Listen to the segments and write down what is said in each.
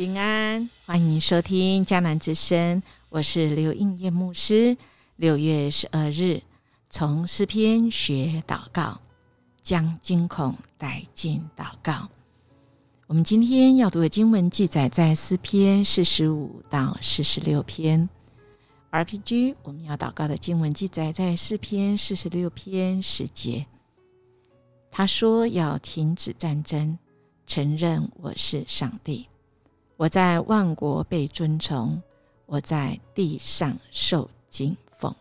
平安，欢迎收听迦南之声，我是刘应叶牧师。六月十二日，从诗篇学祷告，将惊恐带进祷告。我们今天要读的经文记载在诗篇四十五到四十六篇。RPG，我们要祷告的经文记载在诗篇四十六篇十节。他说：“要停止战争，承认我是上帝。我在万国被尊崇，我在地上受敬奉。”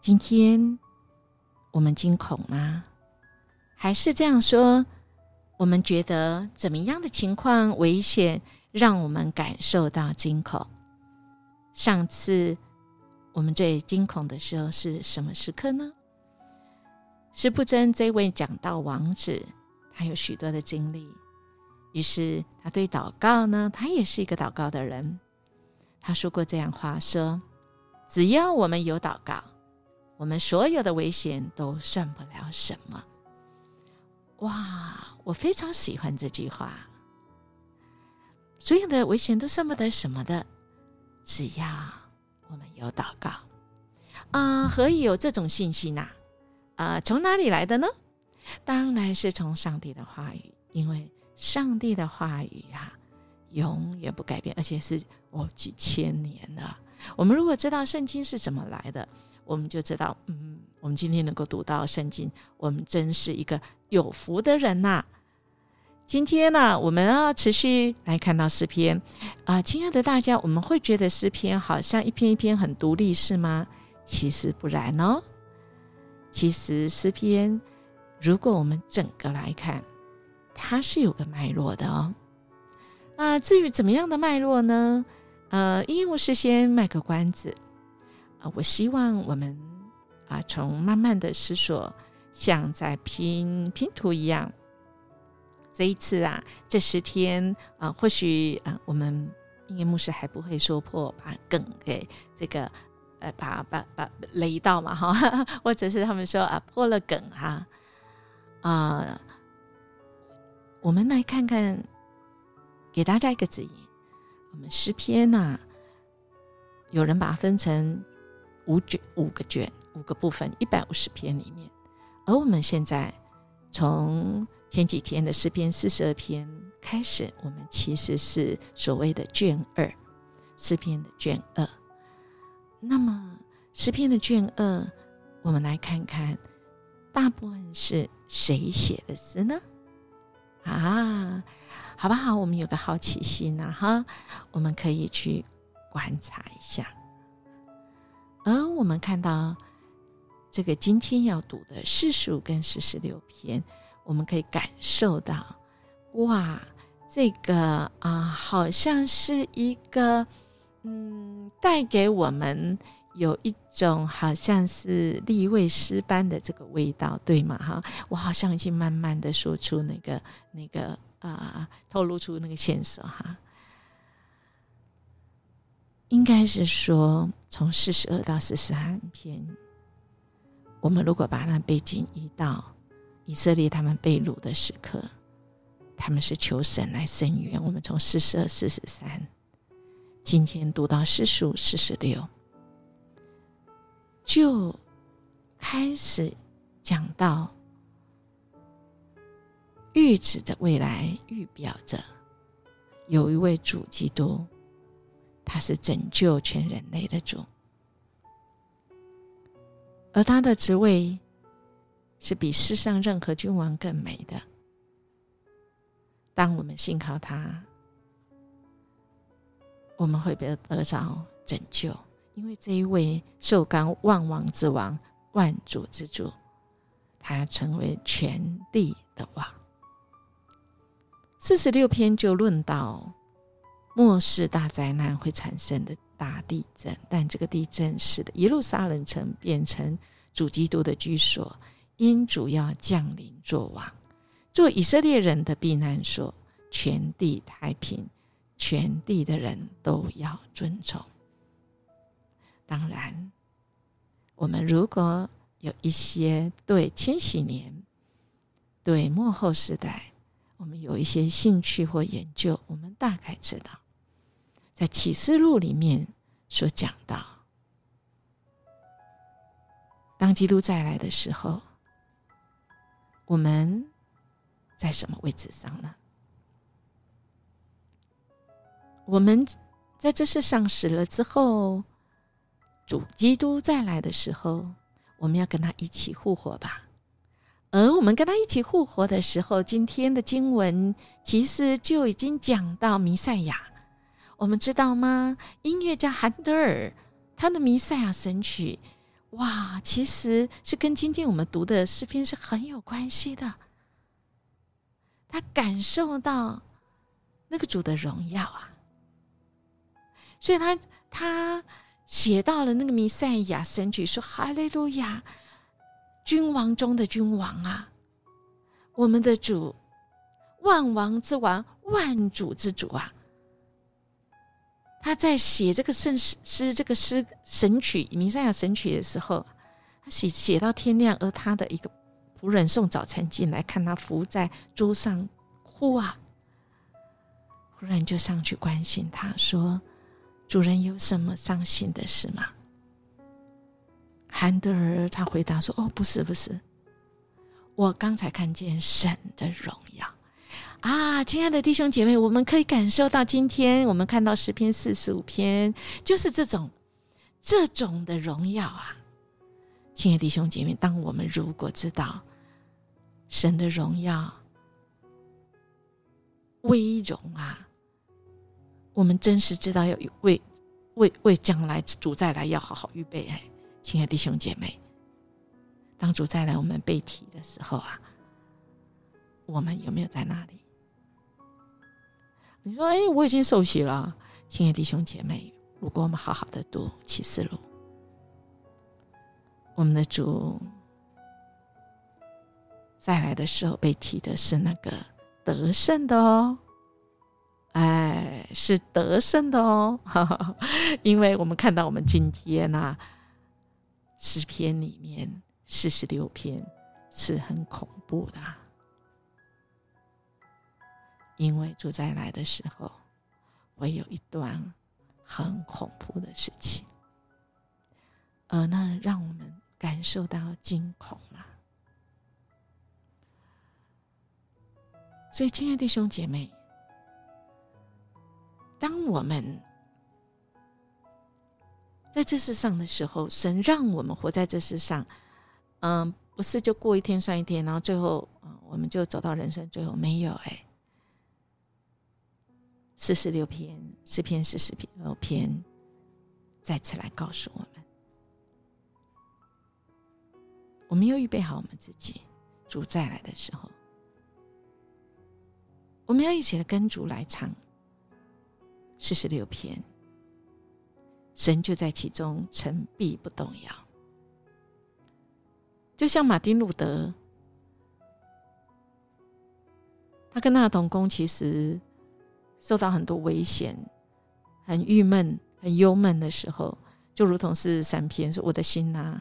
今天我们惊恐吗？还是这样说？我们觉得怎么样的情况危险，让我们感受到惊恐？上次我们最惊恐的时候是什么时刻呢？施布真这位讲道王子，他有许多的经历，于是他对祷告呢，他也是一个祷告的人。他说过这样话：说只要我们有祷告，我们所有的危险都算不了什么。哇，我非常喜欢这句话。所有的危险都算不得什么的，只要我们有祷告啊，何以有这种信心呐？啊，从哪里来的呢？当然是从上帝的话语，因为上帝的话语啊，永远不改变，而且是哦几千年了。我们如果知道圣经是怎么来的，我们就知道，嗯，我们今天能够读到圣经，我们真是一个有福的人呐。今天呢，我们要持续来看到诗篇啊，亲爱的大家，我们会觉得诗篇好像一篇一篇很独立，是吗？其实不然哦。其实诗篇，如果我们整个来看，它是有个脉络的哦。啊，至于怎么样的脉络呢？呃，因为我是先卖个关子啊。我希望我们啊，从慢慢的思索，像在拼拼图一样。这一次啊，这十天啊，或许啊，我们音乐牧师还不会说破，把梗给这个。呃，把把把雷到嘛哈，或者是他们说啊破了梗哈啊，我们来看看，给大家一个指引。我们诗篇呐，有人把它分成五卷五个卷五个部分，一百五十篇里面，而我们现在从前几天的诗篇四十二篇开始，我们其实是所谓的卷二诗篇的卷二。那么诗篇的卷二，我们来看看，大部分是谁写的诗呢？啊，好不好？我们有个好奇心呐，哈，我们可以去观察一下。而我们看到这个今天要读的四十五跟四十六篇，我们可以感受到，哇，这个啊，好像是一个。嗯，带给我们有一种好像是立位诗般的这个味道，对吗？哈，我好像已经慢慢的说出那个那个啊，透露出那个线索哈。应该是说，从四十二到四十三篇，我们如果把那背景移到以色列他们被掳的时刻，他们是求神来伸冤。我们从四十二、四十三。今天读到四十五、四十六，就开始讲到预指着未来，预表着有一位主基督，他是拯救全人类的主，而他的职位是比世上任何君王更美的。当我们信靠他。我们会被得着拯救，因为这一位受刚万王之王、万主之主，他成为全地的王。四十六篇就论到末世大灾难会产生的大地震，但这个地震使得耶路撒冷城变成主基督的居所，因主要降临作王，做以色列人的避难所，全地太平。全地的人都要尊重。当然，我们如果有一些对千禧年、对末后时代，我们有一些兴趣或研究，我们大概知道，在启示录里面所讲到，当基督再来的时候，我们在什么位置上呢？我们在这世上死了之后，主基督再来的时候，我们要跟他一起复活吧。而我们跟他一起复活的时候，今天的经文其实就已经讲到弥赛亚。我们知道吗？音乐家韩德尔他的《弥赛亚神曲》，哇，其实是跟今天我们读的诗篇是很有关系的。他感受到那个主的荣耀啊，所以他他写到了那个《弥赛亚神曲》，说：“哈利路亚。”君王中的君王啊，我们的主，万王之王，万主之主啊！他在写这个圣诗、这个诗神曲《弥赛亚神曲》的时候，他写写到天亮，而他的一个仆人送早餐进来，看他伏在桌上哭啊，忽然就上去关心他说：“主人有什么伤心的事吗？”韩德尔他回答说：“哦，不是，不是，我刚才看见神的荣耀啊，亲爱的弟兄姐妹，我们可以感受到，今天我们看到十篇四十五篇，就是这种这种的荣耀啊，亲爱的弟兄姐妹，当我们如果知道神的荣耀、威荣啊，我们真实知道要为为为将来主再来要好好预备哎。”亲爱的弟兄姐妹，当主再来我们背题的时候啊，我们有没有在那里？你说：“哎，我已经受洗了。”亲爱的弟兄姐妹，如果我们好好的读启示录，我们的主再来的时候被提的是那个得胜的哦，哎，是得胜的哦，因为我们看到我们今天呐。诗篇里面四十六篇是很恐怖的，因为主再来的时候会有一段很恐怖的事情，而那让我们感受到惊恐嘛。所以，亲爱的弟兄姐妹，当我们。在这世上的时候，神让我们活在这世上，嗯，不是就过一天算一天，然后最后，嗯，我们就走到人生最后没有哎。四十六篇诗篇四十六篇，再次来告诉我们，我们要预备好我们自己，主再来的时候，我们要一起来跟主来唱四十六篇。神就在其中，沉璧不动摇。就像马丁路德，他跟他的同工其实受到很多危险，很郁闷、很忧闷的时候，就如同是三篇说：“我的心啊，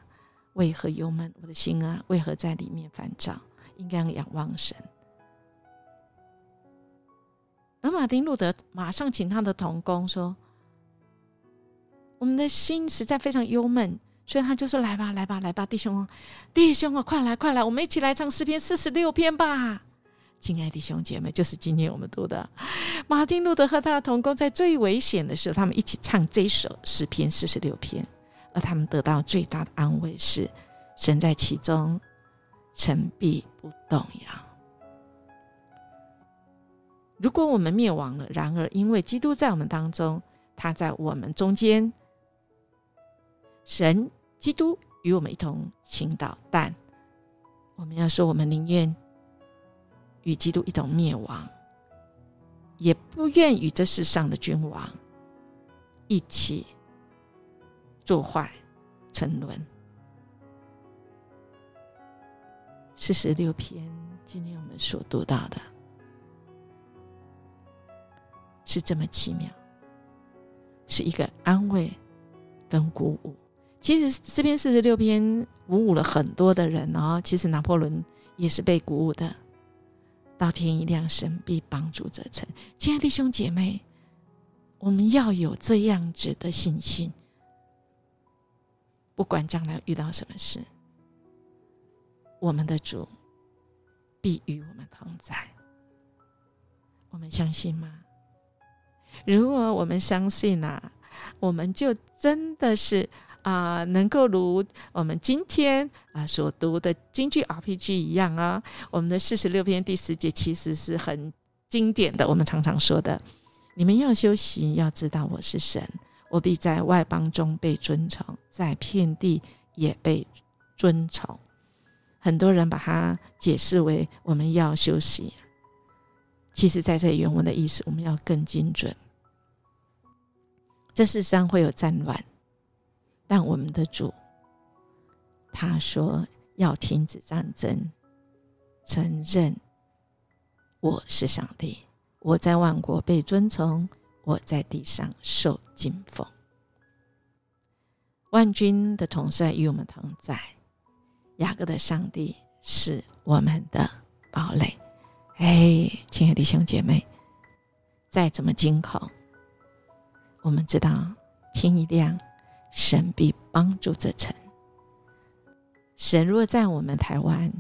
为何忧闷？我的心啊，为何在里面烦躁？应该仰望神。”而马丁路德马上请他的童工说。我们的心实在非常忧闷，所以他就说：“来吧，来吧，来吧，弟兄，弟兄啊，快来，快来，我们一起来唱诗篇四十六篇吧。”亲爱的弟兄姐妹，就是今天我们读的马丁路德和他的同工在最危险的时候，他们一起唱这首诗篇四十六篇，而他们得到最大的安慰是神在其中，沉璧不动摇。如果我们灭亡了，然而因为基督在我们当中，他在我们中间。神基督与我们一同倾倒，但我们要说，我们宁愿与基督一同灭亡，也不愿与这世上的君王一起作坏、沉沦。四十六篇，今天我们所读到的，是这么奇妙，是一个安慰跟鼓舞。其实这篇四十六篇鼓舞了很多的人哦。其实拿破仑也是被鼓舞的。到天一亮，神必帮助者成。亲爱的弟兄姐妹，我们要有这样子的信心，不管将来遇到什么事，我们的主必与我们同在。我们相信吗？如果我们相信啊，我们就真的是啊，能够如我们今天啊所读的京剧 RPG 一样啊。我们的四十六篇第十节其实是很经典的，我们常常说的：你们要休息，要知道我是神，我必在外邦中被尊崇，在遍地也被尊崇。很多人把它解释为我们要休息。其实，在这原文的意思，我们要更精准。这世上会有战乱，但我们的主他说要停止战争，承认我是上帝，我在万国被尊崇，我在地上受敬奉。万军的统帅与我们同在，雅各的上帝是我们的堡垒。哎，亲爱的弟兄姐妹，再怎么惊恐，我们知道天一亮，神必帮助这城。神若在我们台湾，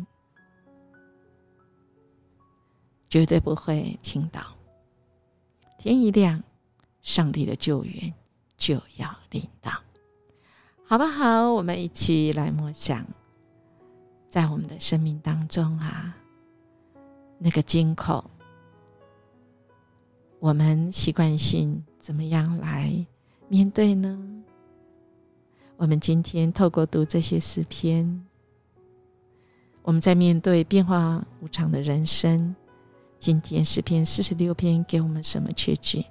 绝对不会倾倒。天一亮，上帝的救援就要临到，好不好？我们一起来默想，在我们的生命当中啊。那个惊恐，我们习惯性怎么样来面对呢？我们今天透过读这些诗篇，我们在面对变化无常的人生。今天诗篇四十六篇给我们什么确据？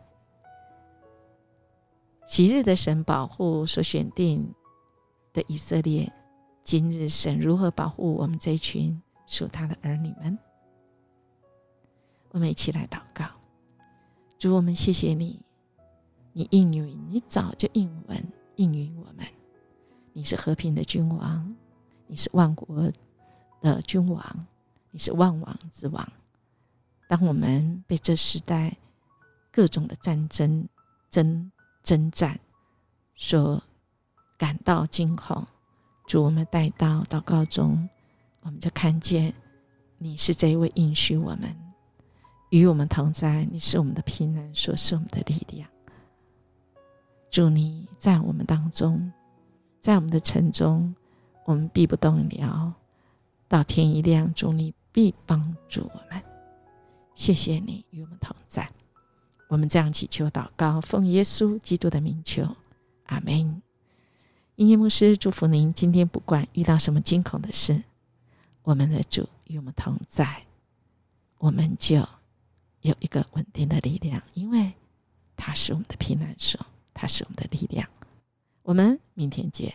昔日的神保护所选定的以色列，今日神如何保护我们这群属他的儿女们？我们一起来祷告，主，我们谢谢你，你应允，你早就应允应允我们。你是和平的君王，你是万国的君王，你是万王之王。当我们被这时代各种的战争、争征战所感到惊恐，主，我们带到祷告中，我们就看见你是这一位应许我们。与我们同在，你是我们的平安，所是我们的力量。祝你在我们当中，在我们的城中，我们必不动摇。到天一亮，祝你必帮助我们。谢谢你与我们同在。我们这样祈求祷告，奉耶稣基督的名求，阿门。音乐牧师祝福您，今天不管遇到什么惊恐的事，我们的主与我们同在，我们就。有一个稳定的力量，因为它是我们的避难所，它是我们的力量。我们明天见。